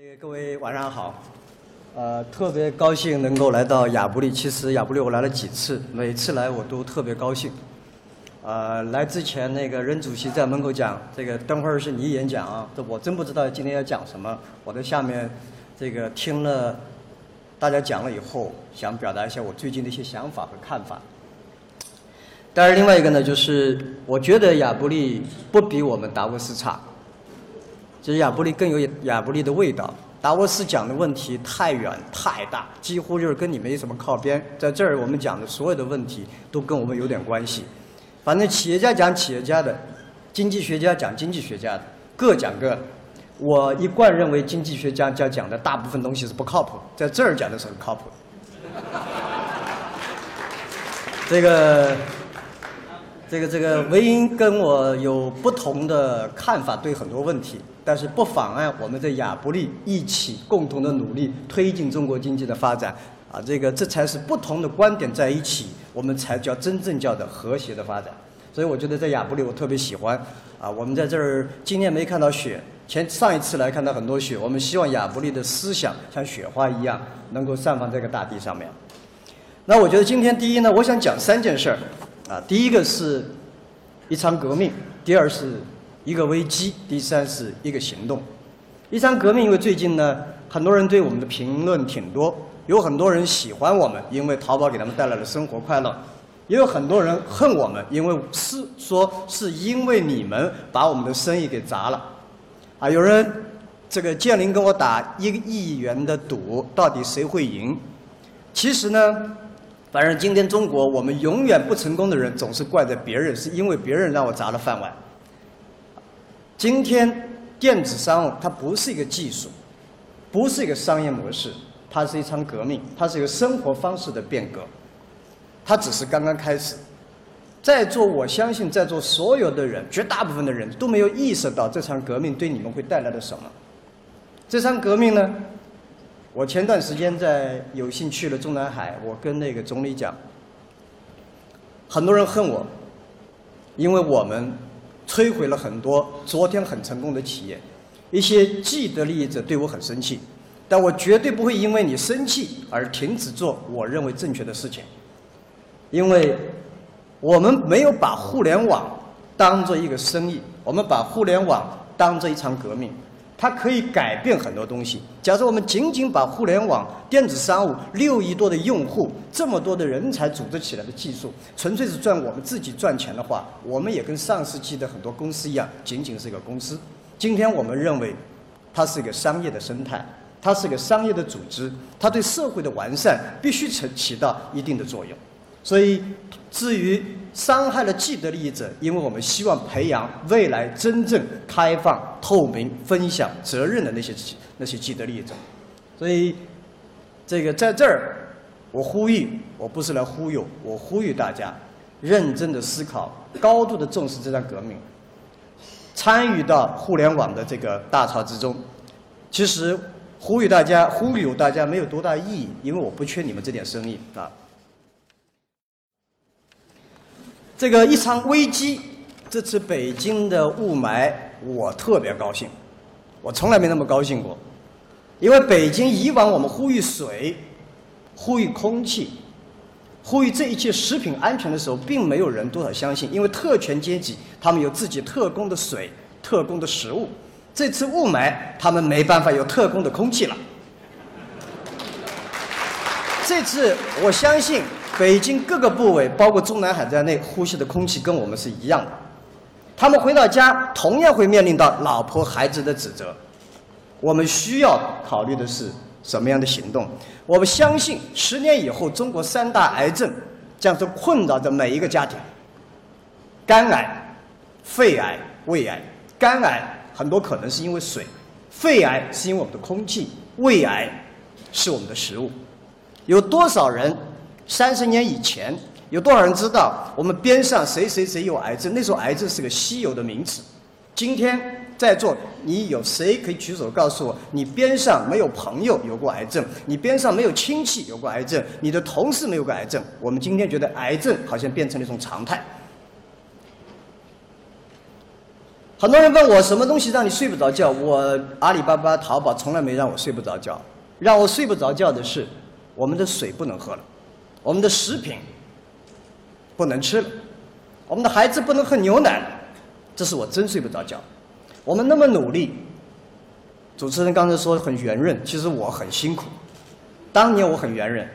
这个各位晚上好，呃，特别高兴能够来到亚布力。其实亚布力我来了几次，每次来我都特别高兴。呃，来之前那个任主席在门口讲，这个等会儿是你演讲啊，这我真不知道今天要讲什么。我在下面这个听了大家讲了以后，想表达一下我最近的一些想法和看法。但是另外一个呢，就是我觉得亚布力不比我们达沃斯差。其实亚布力更有亚布力的味道。达沃斯讲的问题太远太大，几乎就是跟你没什么靠边。在这儿我们讲的所有的问题都跟我们有点关系。反正企业家讲企业家的，经济学家讲经济学家的，各讲各。我一贯认为经济学家家讲的大部分东西是不靠谱，在这儿讲的是很靠谱。这个。这个这个维英跟我有不同的看法，对很多问题，但是不妨碍我们在亚布力一起共同的努力，推进中国经济的发展。啊，这个这才是不同的观点在一起，我们才叫真正叫的和谐的发展。所以我觉得在亚布力我特别喜欢。啊，我们在这儿今天没看到雪，前上一次来看到很多雪。我们希望亚布力的思想像雪花一样，能够散放在这个大地上面。那我觉得今天第一呢，我想讲三件事儿。啊，第一个是一场革命，第二是一个危机，第三是一个行动。一场革命，因为最近呢，很多人对我们的评论挺多，有很多人喜欢我们，因为淘宝给他们带来了生活快乐；也有很多人恨我们，因为是说是因为你们把我们的生意给砸了。啊，有人这个建林跟我打一个亿元的赌，到底谁会赢？其实呢。反正今天中国，我们永远不成功的人总是怪在别人，是因为别人让我砸了饭碗。今天电子商务它不是一个技术，不是一个商业模式，它是一场革命，它是一个生活方式的变革，它只是刚刚开始。在座，我相信在座所有的人，绝大部分的人都没有意识到这场革命对你们会带来的什么。这场革命呢？我前段时间在有幸去了中南海，我跟那个总理讲，很多人恨我，因为我们摧毁了很多昨天很成功的企业，一些既得利益者对我很生气，但我绝对不会因为你生气而停止做我认为正确的事情，因为我们没有把互联网当做一个生意，我们把互联网当做一场革命。它可以改变很多东西。假设我们仅仅把互联网、电子商务六亿多的用户、这么多的人才组织起来的技术，纯粹是赚我们自己赚钱的话，我们也跟上世纪的很多公司一样，仅仅是一个公司。今天我们认为，它是一个商业的生态，它是一个商业的组织，它对社会的完善必须起起到一定的作用。所以，至于伤害了既得利益者，因为我们希望培养未来真正开放、透明、分享责任的那些那些既得利益者。所以，这个在这儿，我呼吁，我不是来忽悠，我呼吁大家认真的思考，高度的重视这场革命，参与到互联网的这个大潮之中。其实，呼吁大家，忽悠大家没有多大意义，因为我不缺你们这点生意啊。这个一场危机，这次北京的雾霾，我特别高兴，我从来没那么高兴过，因为北京以往我们呼吁水、呼吁空气、呼吁这一切食品安全的时候，并没有人多少相信，因为特权阶级他们有自己特供的水、特供的食物，这次雾霾他们没办法有特供的空气了，这次我相信。北京各个部委，包括中南海在内，呼吸的空气跟我们是一样的。他们回到家，同样会面临到老婆孩子的指责。我们需要考虑的是什么样的行动？我们相信，十年以后，中国三大癌症将是困扰着每一个家庭：肝癌、肺癌、胃癌。肝癌很多可能是因为水，肺癌是因为我们的空气，胃癌是我们的食物。有多少人？三十年以前，有多少人知道我们边上谁谁谁有癌症？那时候癌症是个稀有的名词。今天在座，你有谁可以举手告诉我，你边上没有朋友有过癌症？你边上没有亲戚有过癌症？你的同事没有过癌症？我们今天觉得癌症好像变成了一种常态。很多人问我什么东西让你睡不着觉？我阿里巴巴、淘宝从来没让我睡不着觉。让我睡不着觉的是，我们的水不能喝了，我们的食品不能吃了，我们的孩子不能喝牛奶，这是我真睡不着觉。我们那么努力，主持人刚才说很圆润，其实我很辛苦。当年我很圆润，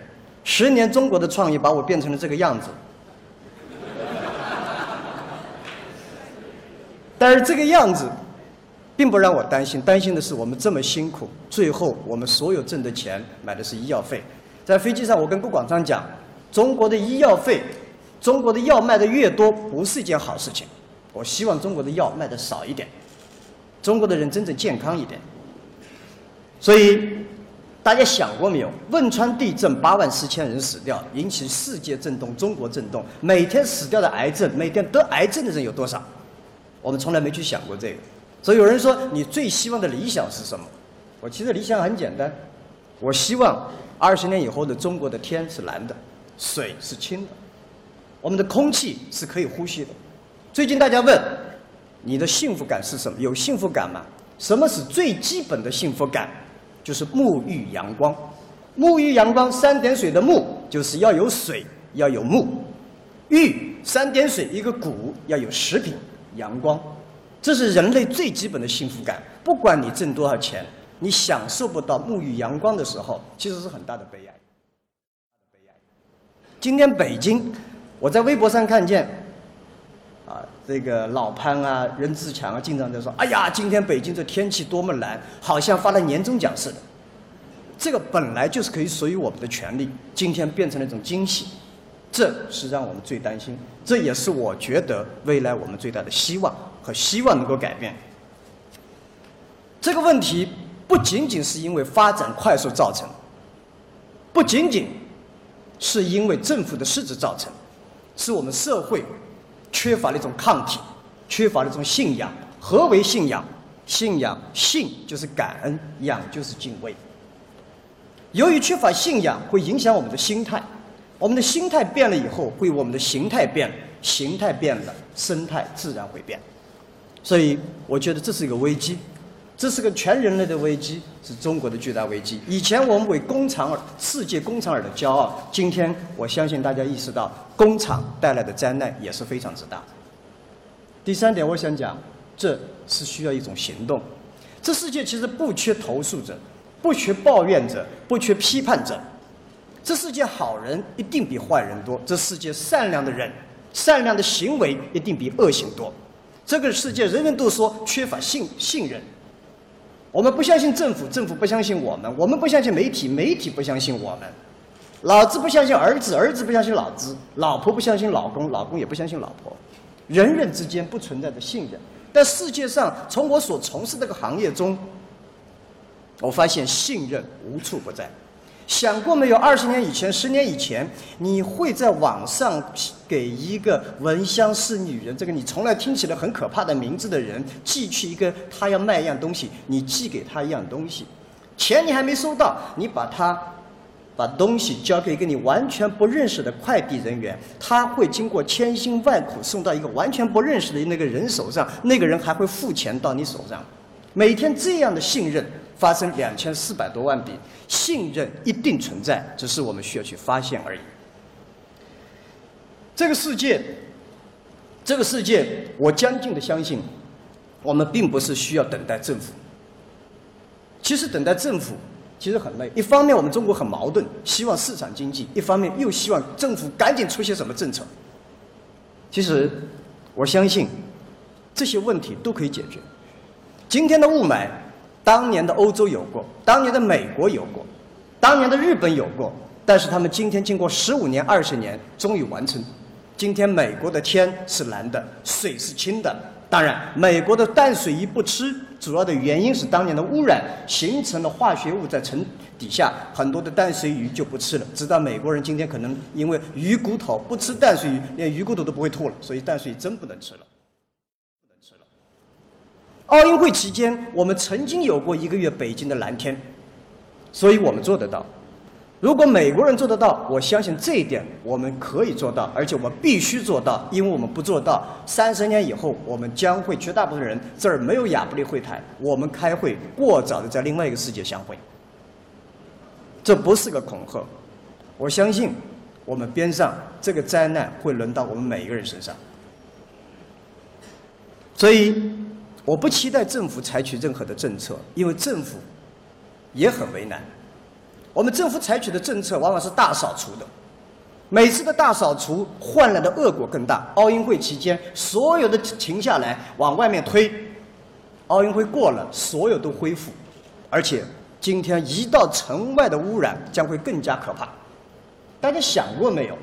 十年中国的创业把我变成了这个样子。但是这个样子，并不让我担心，担心的是我们这么辛苦，最后我们所有挣的钱买的是医药费。在飞机上，我跟顾广昌讲，中国的医药费，中国的药卖的越多，不是一件好事情。我希望中国的药卖的少一点，中国的人真正健康一点。所以，大家想过没有？汶川地震八万四千人死掉，引起世界震动，中国震动。每天死掉的癌症，每天得癌症的人有多少？我们从来没去想过这个，所以有人说你最希望的理想是什么？我其实理想很简单，我希望二十年以后的中国的天是蓝的，水是清的，我们的空气是可以呼吸的。最近大家问你的幸福感是什么？有幸福感吗？什么是最基本的幸福感？就是沐浴阳光，沐浴阳光三点水的沐就是要有水，要有沐浴三点水一个谷要有食品。阳光，这是人类最基本的幸福感。不管你挣多少钱，你享受不到沐浴阳光的时候，其实是很大的悲哀。悲哀。今天北京，我在微博上看见，啊，这个老潘啊、任志强啊，经常在说：“哎呀，今天北京这天气多么蓝，好像发了年终奖似的。”这个本来就是可以属于我们的权利，今天变成了一种惊喜。这是让我们最担心，这也是我觉得未来我们最大的希望和希望能够改变。这个问题不仅仅是因为发展快速造成，不仅仅是因为政府的失职造成，是我们社会缺乏了一种抗体，缺乏了一种信仰。何为信仰？信仰信就是感恩，仰就是敬畏。由于缺乏信仰，会影响我们的心态。我们的心态变了以后，会我们的形态变了，形态变了，生态自然会变。所以，我觉得这是一个危机，这是个全人类的危机，是中国的巨大危机。以前我们为工厂而世界工厂而的骄傲，今天我相信大家意识到，工厂带来的灾难也是非常之大。第三点，我想讲，这是需要一种行动。这世界其实不缺投诉者，不缺抱怨者，不缺批判者。这世界好人一定比坏人多，这世界善良的人、善良的行为一定比恶行多。这个世界人人都说缺乏信信任，我们不相信政府，政府不相信我们，我们不相信媒体，媒体不相信我们，老子不相信儿子，儿子不相信老子，老婆不相信老公，老公也不相信老婆，人人之间不存在的信任。但世界上，从我所从事这个行业中，我发现信任无处不在。想过没有？二十年以前、十年以前，你会在网上给一个闻香识女人，这个你从来听起来很可怕的名字的人寄去一个他要卖一样东西，你寄给他一样东西，钱你还没收到，你把他把东西交给一个你完全不认识的快递人员，他会经过千辛万苦送到一个完全不认识的那个人手上，那个人还会付钱到你手上，每天这样的信任。发生两千四百多万笔，信任一定存在，只是我们需要去发现而已。这个世界，这个世界，我将近的相信，我们并不是需要等待政府。其实等待政府其实很累。一方面我们中国很矛盾，希望市场经济；一方面又希望政府赶紧出些什么政策。其实我相信这些问题都可以解决。今天的雾霾。当年的欧洲有过，当年的美国有过，当年的日本有过，但是他们今天经过十五年、二十年，终于完成。今天美国的天是蓝的，水是清的。当然，美国的淡水鱼不吃，主要的原因是当年的污染形成了化学物在沉底下，很多的淡水鱼就不吃了。直到美国人今天可能因为鱼骨头不吃淡水鱼，连鱼骨头都不会吐了，所以淡水鱼真不能吃了。奥运会期间，我们曾经有过一个月北京的蓝天，所以我们做得到。如果美国人做得到，我相信这一点我们可以做到，而且我们必须做到，因为我们不做到，三十年以后我们将会绝大部分人这儿没有亚布力会谈，我们开会过早的在另外一个世界相会。这不是个恐吓，我相信我们边上这个灾难会轮到我们每一个人身上。所以，我不期待政府采取任何的政策，因为政府也很为难。我们政府采取的政策往往是大扫除的，每次的大扫除换来的恶果更大。奥运会期间，所有的停下来往外面推，奥运会过了，所有都恢复，而且今天一到城外的污染将会更加可怕。大家想过没有？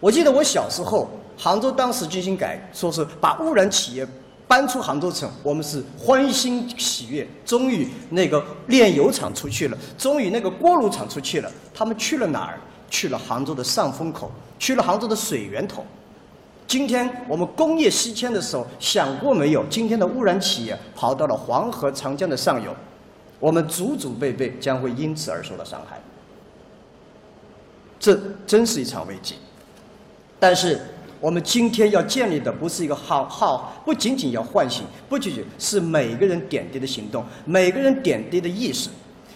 我记得我小时候，杭州当时进行改，说是把污染企业。搬出杭州城，我们是欢欣喜悦。终于那个炼油厂出去了，终于那个锅炉厂出去了。他们去了哪儿？去了杭州的上风口，去了杭州的水源头。今天我们工业西迁的时候，想过没有？今天的污染企业跑到了黄河、长江的上游，我们祖祖辈辈将会因此而受到伤害。这真是一场危机。但是。我们今天要建立的不是一个好好，不仅仅要唤醒，不仅仅是每个人点滴的行动，每个人点滴的意识。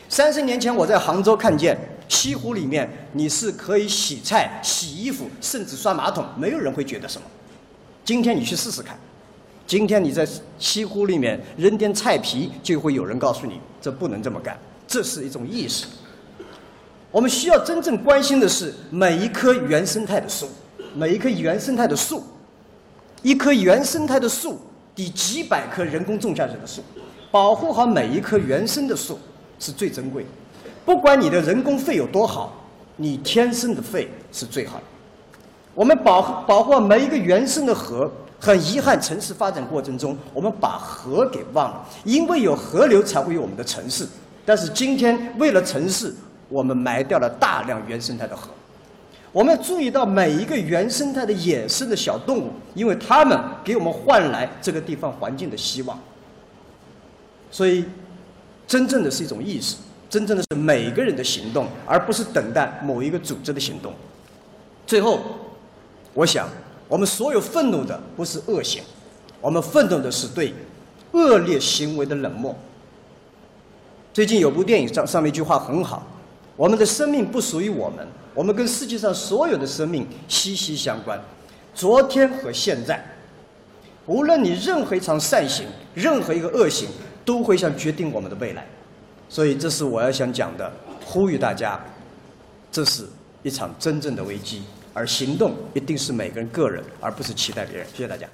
三十年前我在杭州看见西湖里面，你是可以洗菜、洗衣服，甚至刷马桶，没有人会觉得什么。今天你去试试看，今天你在西湖里面扔点菜皮，就会有人告诉你这不能这么干，这是一种意识。我们需要真正关心的是每一棵原生态的树。每一棵原生态的树，一棵原生态的树抵几百棵人工种下去的树。保护好每一棵原生的树是最珍贵的。不管你的人工肺有多好，你天生的肺是最好的。我们保护保护好每一个原生的河。很遗憾，城市发展过程中，我们把河给忘了。因为有河流，才会有我们的城市。但是今天，为了城市，我们埋掉了大量原生态的河。我们要注意到每一个原生态的野生的小动物，因为它们给我们换来这个地方环境的希望。所以，真正的是一种意识，真正的是每个人的行动，而不是等待某一个组织的行动。最后，我想，我们所有愤怒的不是恶行，我们愤怒的是对恶劣行为的冷漠。最近有部电影上上面一句话很好：我们的生命不属于我们。我们跟世界上所有的生命息息相关，昨天和现在，无论你任何一场善行，任何一个恶行，都会像决定我们的未来。所以，这是我要想讲的，呼吁大家，这是一场真正的危机，而行动一定是每个人个人，而不是期待别人。谢谢大家。